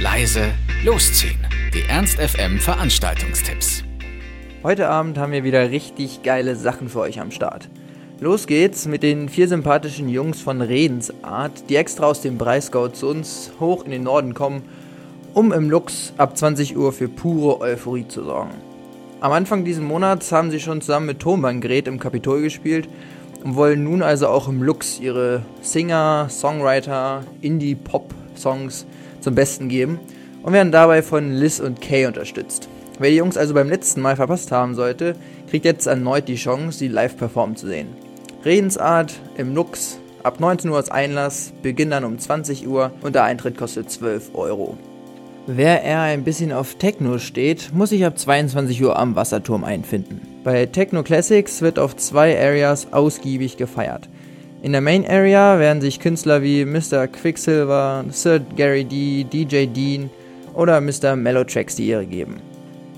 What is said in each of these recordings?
leise, losziehen. Die Ernst FM Veranstaltungstipps. Heute Abend haben wir wieder richtig geile Sachen für euch am Start. Los geht's mit den vier sympathischen Jungs von Redensart, die extra aus dem Breisgau zu uns hoch in den Norden kommen, um im Lux ab 20 Uhr für pure Euphorie zu sorgen. Am Anfang dieses Monats haben sie schon zusammen mit Tonbandgerät im Kapitol gespielt und wollen nun also auch im Lux ihre Singer, Songwriter, Indie-Pop-Songs zum Besten geben und werden dabei von Liz und Kay unterstützt. Wer die Jungs also beim letzten Mal verpasst haben sollte, kriegt jetzt erneut die Chance, sie live performen zu sehen. Redensart im Lux, ab 19 Uhr als Einlass, Beginn dann um 20 Uhr und der Eintritt kostet 12 Euro. Wer eher ein bisschen auf Techno steht, muss sich ab 22 Uhr am Wasserturm einfinden. Bei Techno Classics wird auf zwei Areas ausgiebig gefeiert. In der Main Area werden sich Künstler wie Mr. Quicksilver, Sir Gary D, DJ Dean oder Mr. Mellowtracks die Ehre geben.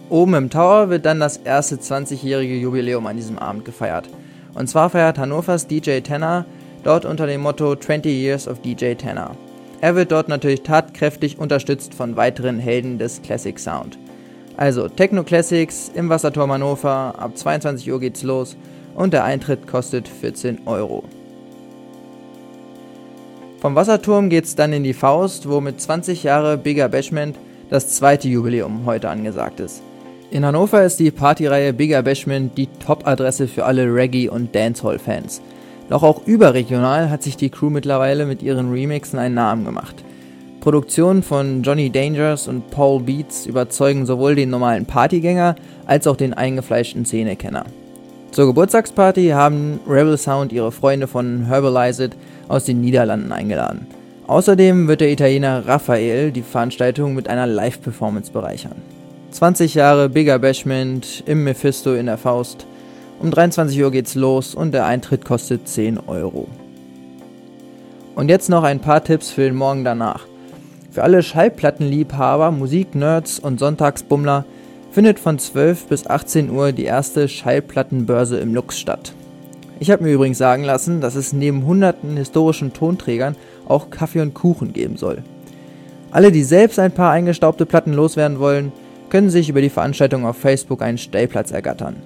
Oben im Tower wird dann das erste 20-jährige Jubiläum an diesem Abend gefeiert. Und zwar feiert Hannovers DJ Tanner dort unter dem Motto 20 Years of DJ Tanner. Er wird dort natürlich tatkräftig unterstützt von weiteren Helden des Classic Sound. Also Techno Classics im Wasserturm Hannover, ab 22 Uhr geht's los und der Eintritt kostet 14 Euro. Vom Wasserturm geht's dann in die Faust, wo mit 20 Jahre Bigger Bashment das zweite Jubiläum heute angesagt ist. In Hannover ist die Partyreihe Bigger Bashment die Top-Adresse für alle Reggae- und Dancehall-Fans. Doch auch überregional hat sich die Crew mittlerweile mit ihren Remixen einen Namen gemacht. Produktionen von Johnny Dangers und Paul Beats überzeugen sowohl den normalen Partygänger als auch den eingefleischten Szenekenner. Zur Geburtstagsparty haben Rebel Sound ihre Freunde von Herbalize It aus den Niederlanden eingeladen. Außerdem wird der Italiener Raphael die Veranstaltung mit einer Live-Performance bereichern. 20 Jahre Bigger Bashment im Mephisto in der Faust. Um 23 Uhr geht's los und der Eintritt kostet 10 Euro. Und jetzt noch ein paar Tipps für den Morgen danach. Für alle Schallplattenliebhaber, Musiknerds und Sonntagsbummler findet von 12 bis 18 Uhr die erste Schallplattenbörse im Lux statt. Ich habe mir übrigens sagen lassen, dass es neben hunderten historischen Tonträgern auch Kaffee und Kuchen geben soll. Alle, die selbst ein paar eingestaubte Platten loswerden wollen, können sich über die Veranstaltung auf Facebook einen Stellplatz ergattern.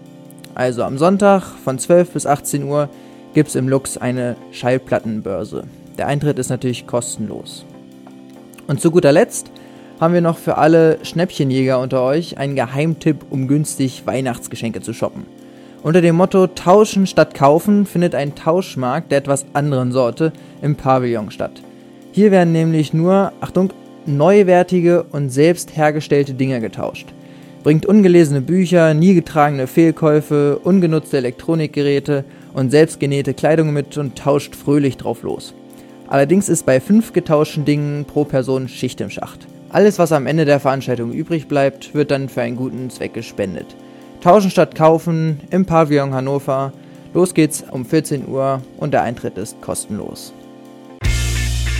Also am Sonntag von 12 bis 18 Uhr gibt es im Lux eine Schallplattenbörse. Der Eintritt ist natürlich kostenlos. Und zu guter Letzt haben wir noch für alle Schnäppchenjäger unter euch einen Geheimtipp, um günstig Weihnachtsgeschenke zu shoppen. Unter dem Motto Tauschen statt Kaufen findet ein Tauschmarkt der etwas anderen Sorte im Pavillon statt. Hier werden nämlich nur, Achtung, neuwertige und selbst hergestellte Dinge getauscht. Bringt ungelesene Bücher, nie getragene Fehlkäufe, ungenutzte Elektronikgeräte und selbstgenähte Kleidung mit und tauscht fröhlich drauf los. Allerdings ist bei fünf getauschten Dingen pro Person Schicht im Schacht. Alles, was am Ende der Veranstaltung übrig bleibt, wird dann für einen guten Zweck gespendet. Tauschen statt kaufen im Pavillon Hannover. Los geht's um 14 Uhr und der Eintritt ist kostenlos.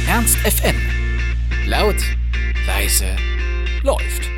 Ernst FM. Laut, leise, läuft.